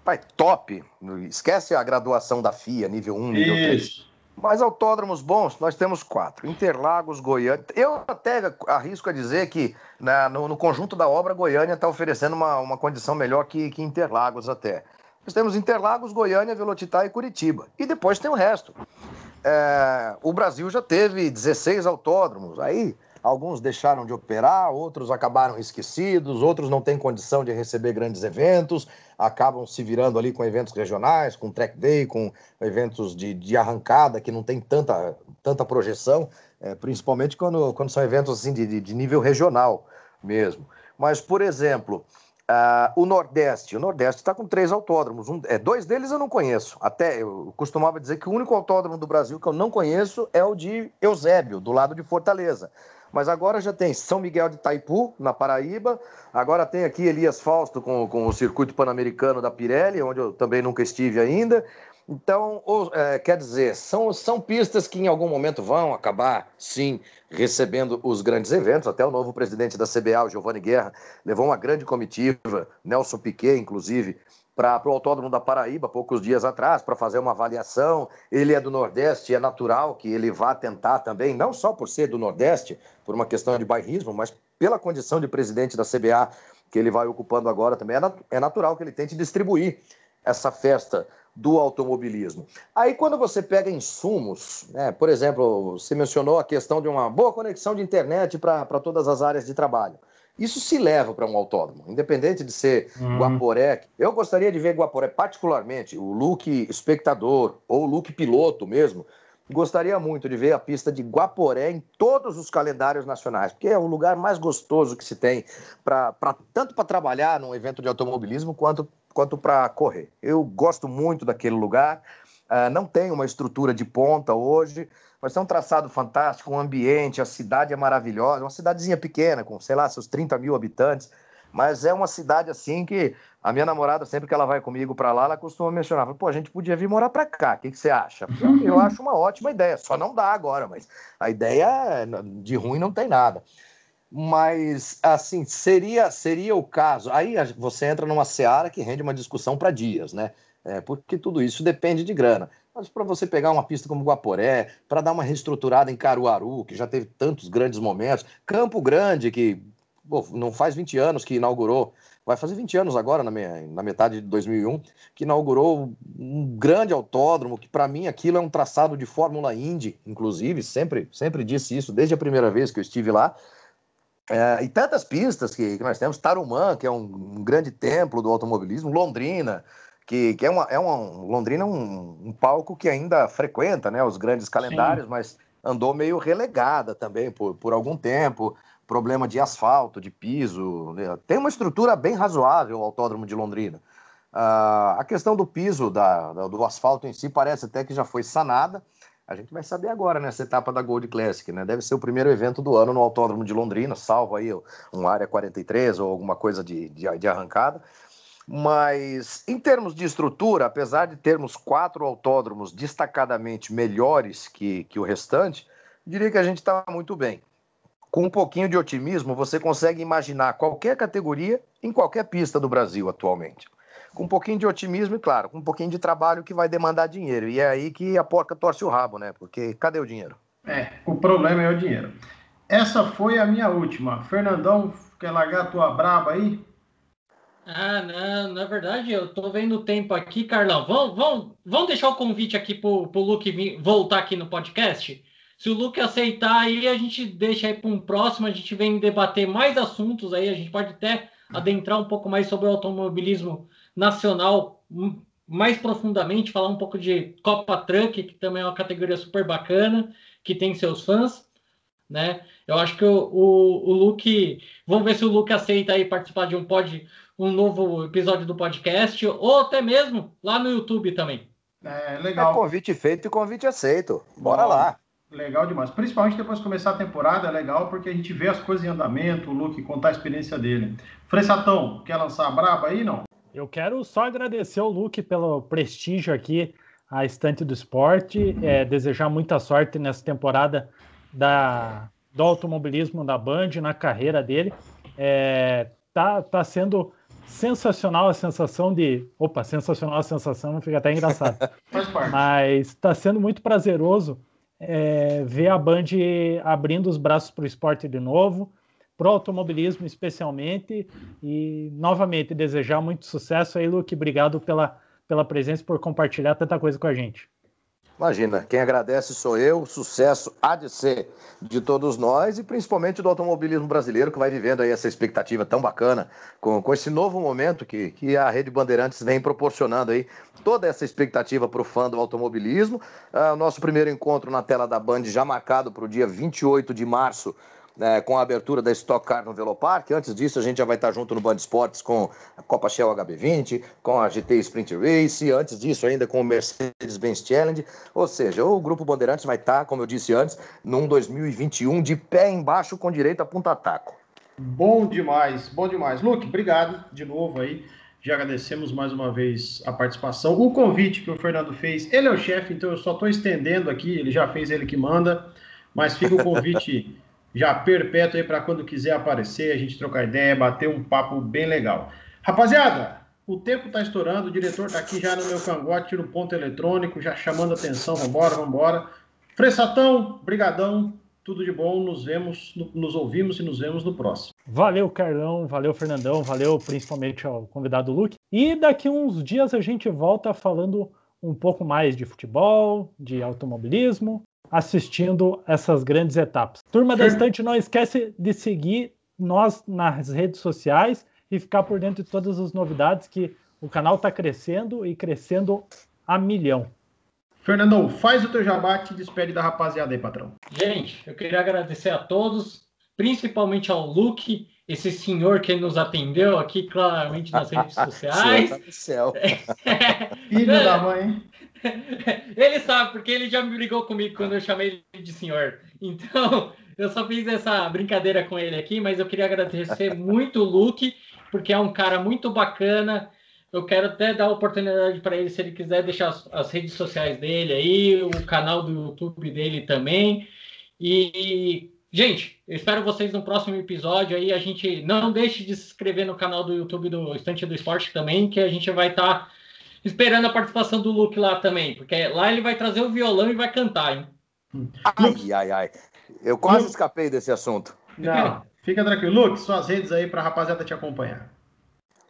pai, top. Esquece a graduação da FIA, nível 1, nível Isso. 3. Mas autódromos bons, nós temos quatro: Interlagos, Goiânia. Eu até arrisco a dizer que né, no, no, conjunto da obra, Goiânia está oferecendo uma, uma condição melhor que, que Interlagos até. Nós temos Interlagos, Goiânia, Velotitá e Curitiba. E depois tem o resto. É, o Brasil já teve 16 autódromos. Aí alguns deixaram de operar, outros acabaram esquecidos, outros não têm condição de receber grandes eventos, acabam se virando ali com eventos regionais, com track day, com eventos de, de arrancada que não tem tanta, tanta projeção, é, principalmente quando, quando são eventos assim de, de nível regional mesmo. Mas, por exemplo, Uh, o Nordeste, o Nordeste está com três autódromos. Um, é, dois deles eu não conheço. Até eu costumava dizer que o único autódromo do Brasil que eu não conheço é o de Eusébio, do lado de Fortaleza. Mas agora já tem São Miguel de Taipu, na Paraíba. Agora tem aqui Elias Fausto com, com o circuito pan-americano da Pirelli, onde eu também nunca estive ainda. Então, é, quer dizer, são, são pistas que em algum momento vão acabar, sim, recebendo os grandes eventos. Até o novo presidente da CBA, o Giovanni Guerra, levou uma grande comitiva, Nelson Piquet, inclusive, para o Autódromo da Paraíba, poucos dias atrás, para fazer uma avaliação. Ele é do Nordeste, é natural que ele vá tentar também, não só por ser do Nordeste, por uma questão de bairrismo, mas pela condição de presidente da CBA que ele vai ocupando agora também, é, é natural que ele tente distribuir essa festa do automobilismo. Aí, quando você pega insumos, né, por exemplo, você mencionou a questão de uma boa conexão de internet para todas as áreas de trabalho. Isso se leva para um autódromo, independente de ser uhum. Guaporé. Eu gostaria de ver Guaporé, particularmente, o look espectador ou o look piloto mesmo. Gostaria muito de ver a pista de Guaporé em todos os calendários nacionais, porque é o lugar mais gostoso que se tem, pra, pra tanto para trabalhar num evento de automobilismo quanto quanto para correr. Eu gosto muito daquele lugar. Uh, não tem uma estrutura de ponta hoje, mas tem um traçado fantástico, um ambiente, a cidade é maravilhosa, uma cidadezinha pequena, com, sei lá, seus 30 mil habitantes, mas é uma cidade assim que a minha namorada, sempre que ela vai comigo para lá, ela costuma mencionar, pô, a gente podia vir morar para cá, o que, que, você acha? Eu acho uma ótima ideia, só não dá agora, mas a ideia de ruim não tem nada. Mas, assim, seria, seria o caso. Aí você entra numa seara que rende uma discussão para dias, né? É, porque tudo isso depende de grana. Mas para você pegar uma pista como Guaporé, para dar uma reestruturada em Caruaru, que já teve tantos grandes momentos, Campo Grande, que não faz 20 anos que inaugurou, vai fazer 20 anos agora, na, minha, na metade de 2001, que inaugurou um grande autódromo, que para mim aquilo é um traçado de Fórmula Indy, inclusive, sempre, sempre disse isso desde a primeira vez que eu estive lá. É, e tantas pistas que, que, nós temos, Tarumã, que é um, um, grande templo do automobilismo, Londrina, que, que é, uma, é uma Londrina é um, um, palco que ainda frequenta né, os grandes calendários, Sim. mas andou meio relegada também por, por algum tempo, problema de asfalto, de piso, né? tem uma estrutura bem razoável o autódromo de Londrina. Uh, a questão do piso, da, do asfalto em si, parece até que já foi sanada, a gente vai saber agora nessa etapa da Gold Classic, né? Deve ser o primeiro evento do ano no Autódromo de Londrina, salvo aí um área 43 ou alguma coisa de, de, de arrancada. Mas em termos de estrutura, apesar de termos quatro autódromos destacadamente melhores que, que o restante, diria que a gente está muito bem. Com um pouquinho de otimismo, você consegue imaginar qualquer categoria em qualquer pista do Brasil atualmente com um pouquinho de otimismo e, claro, com um pouquinho de trabalho que vai demandar dinheiro. E é aí que a porca torce o rabo, né? Porque cadê o dinheiro? É, o problema é o dinheiro. Essa foi a minha última. Fernandão, quer largar a tua braba aí? Ah, não, na verdade, eu tô vendo o tempo aqui, Carlão. Vamos, vamos, vamos deixar o convite aqui pro, pro Luke voltar aqui no podcast? Se o Luke aceitar aí, a gente deixa aí para um próximo, a gente vem debater mais assuntos aí, a gente pode até adentrar um pouco mais sobre o automobilismo nacional mais profundamente, falar um pouco de Copa Truck, que também é uma categoria super bacana, que tem seus fãs, né? Eu acho que o, o, o Luke, vamos ver se o Luke aceita aí participar de um pod, um novo episódio do podcast, ou até mesmo lá no YouTube também. É legal. É convite feito e convite aceito. Bora Bom, lá. Legal demais. Principalmente depois de começar a temporada, é legal porque a gente vê as coisas em andamento, o Luke contar a experiência dele. Fressatão, quer lançar a braba aí, não? Eu quero só agradecer ao Luke pelo prestígio aqui à Estante do Esporte, é, desejar muita sorte nessa temporada da, do automobilismo da Band, na carreira dele. É, tá, tá sendo sensacional a sensação de. Opa, sensacional a sensação, fica até engraçado. Faz parte. Mas está sendo muito prazeroso é, ver a Band abrindo os braços para o esporte de novo, para o automobilismo especialmente. E, novamente, desejar muito sucesso aí, Luke. Obrigado pela, pela presença e por compartilhar tanta coisa com a gente. Imagina, quem agradece sou eu, sucesso há de ser de todos nós e principalmente do automobilismo brasileiro que vai vivendo aí essa expectativa tão bacana com, com esse novo momento que, que a Rede Bandeirantes vem proporcionando aí toda essa expectativa para o fã do automobilismo. Ah, nosso primeiro encontro na tela da Band já marcado para o dia 28 de março né, com a abertura da Stock Car no Velopark. Antes disso, a gente já vai estar junto no Band Esportes com a Copa Shell HB20, com a GT Sprint Race, antes disso ainda com o Mercedes-Benz Challenge. Ou seja, o Grupo Bandeirantes vai estar, como eu disse antes, num 2021 de pé embaixo com direito a punta-taco. Bom demais, bom demais. Luke, obrigado de novo aí. Já agradecemos mais uma vez a participação. O convite que o Fernando fez, ele é o chefe, então eu só estou estendendo aqui, ele já fez, ele que manda, mas fica o convite já perpétuo aí para quando quiser aparecer, a gente trocar ideia, bater um papo bem legal. Rapaziada, o tempo está estourando, o diretor está aqui já no meu cangote, no ponto eletrônico, já chamando atenção, vambora, vambora. Fressatão, brigadão, tudo de bom, nos vemos, nos ouvimos e nos vemos no próximo. Valeu, Carlão, valeu, Fernandão, valeu principalmente ao convidado Luke. E daqui uns dias a gente volta falando um pouco mais de futebol, de automobilismo assistindo essas grandes etapas. Turma da Estante, não esquece de seguir nós nas redes sociais e ficar por dentro de todas as novidades que o canal está crescendo e crescendo a milhão. Fernandão, faz o teu jabá e despede da rapaziada aí, patrão. Gente, eu queria agradecer a todos, principalmente ao Luke, esse senhor que nos atendeu aqui claramente nas redes sociais. Tá céu. Filho da mãe. Ele sabe, porque ele já me brigou comigo quando eu chamei ele de senhor. Então, eu só fiz essa brincadeira com ele aqui, mas eu queria agradecer muito o Luke, porque é um cara muito bacana. Eu quero até dar a oportunidade para ele, se ele quiser deixar as, as, redes sociais dele aí, o canal do YouTube dele também. E, gente, eu espero vocês no próximo episódio aí. A gente não deixe de se inscrever no canal do YouTube do Estante do Esporte também, que a gente vai estar. Tá esperando a participação do Luke lá também, porque lá ele vai trazer o violão e vai cantar, hein? Ai, ai, ai. Eu quase Luke. escapei desse assunto. Não, fica tranquilo. Luke, suas redes aí para a rapaziada te acompanhar.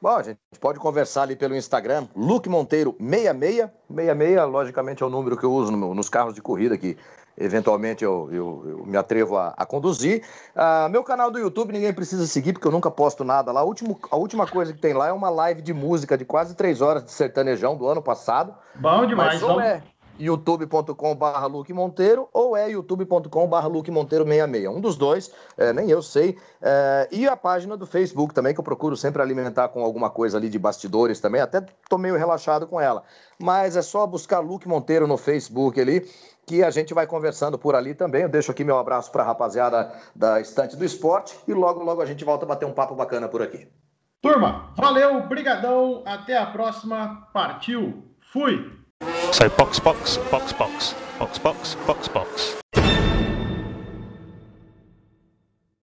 Bom, a gente pode conversar ali pelo Instagram, Luke Monteiro 66. 66, logicamente, é o número que eu uso no, nos carros de corrida aqui eventualmente eu, eu, eu me atrevo a, a conduzir. Uh, meu canal do YouTube ninguém precisa seguir, porque eu nunca posto nada lá. A, último, a última coisa que tem lá é uma live de música de quase três horas de sertanejão do ano passado. Bom demais, Mas ou é youtube.com.br Luke Monteiro ou é youtube.com.br Luke Monteiro 66. Um dos dois, é, nem eu sei. É, e a página do Facebook também, que eu procuro sempre alimentar com alguma coisa ali de bastidores também. Até tô meio relaxado com ela. Mas é só buscar Luke Monteiro no Facebook ali que a gente vai conversando por ali também. Eu deixo aqui meu abraço para a rapaziada da Estante do Esporte e logo, logo a gente volta a bater um papo bacana por aqui. Turma, valeu, brigadão, até a próxima, partiu, fui! So box, box, box, box, box, box, box, box.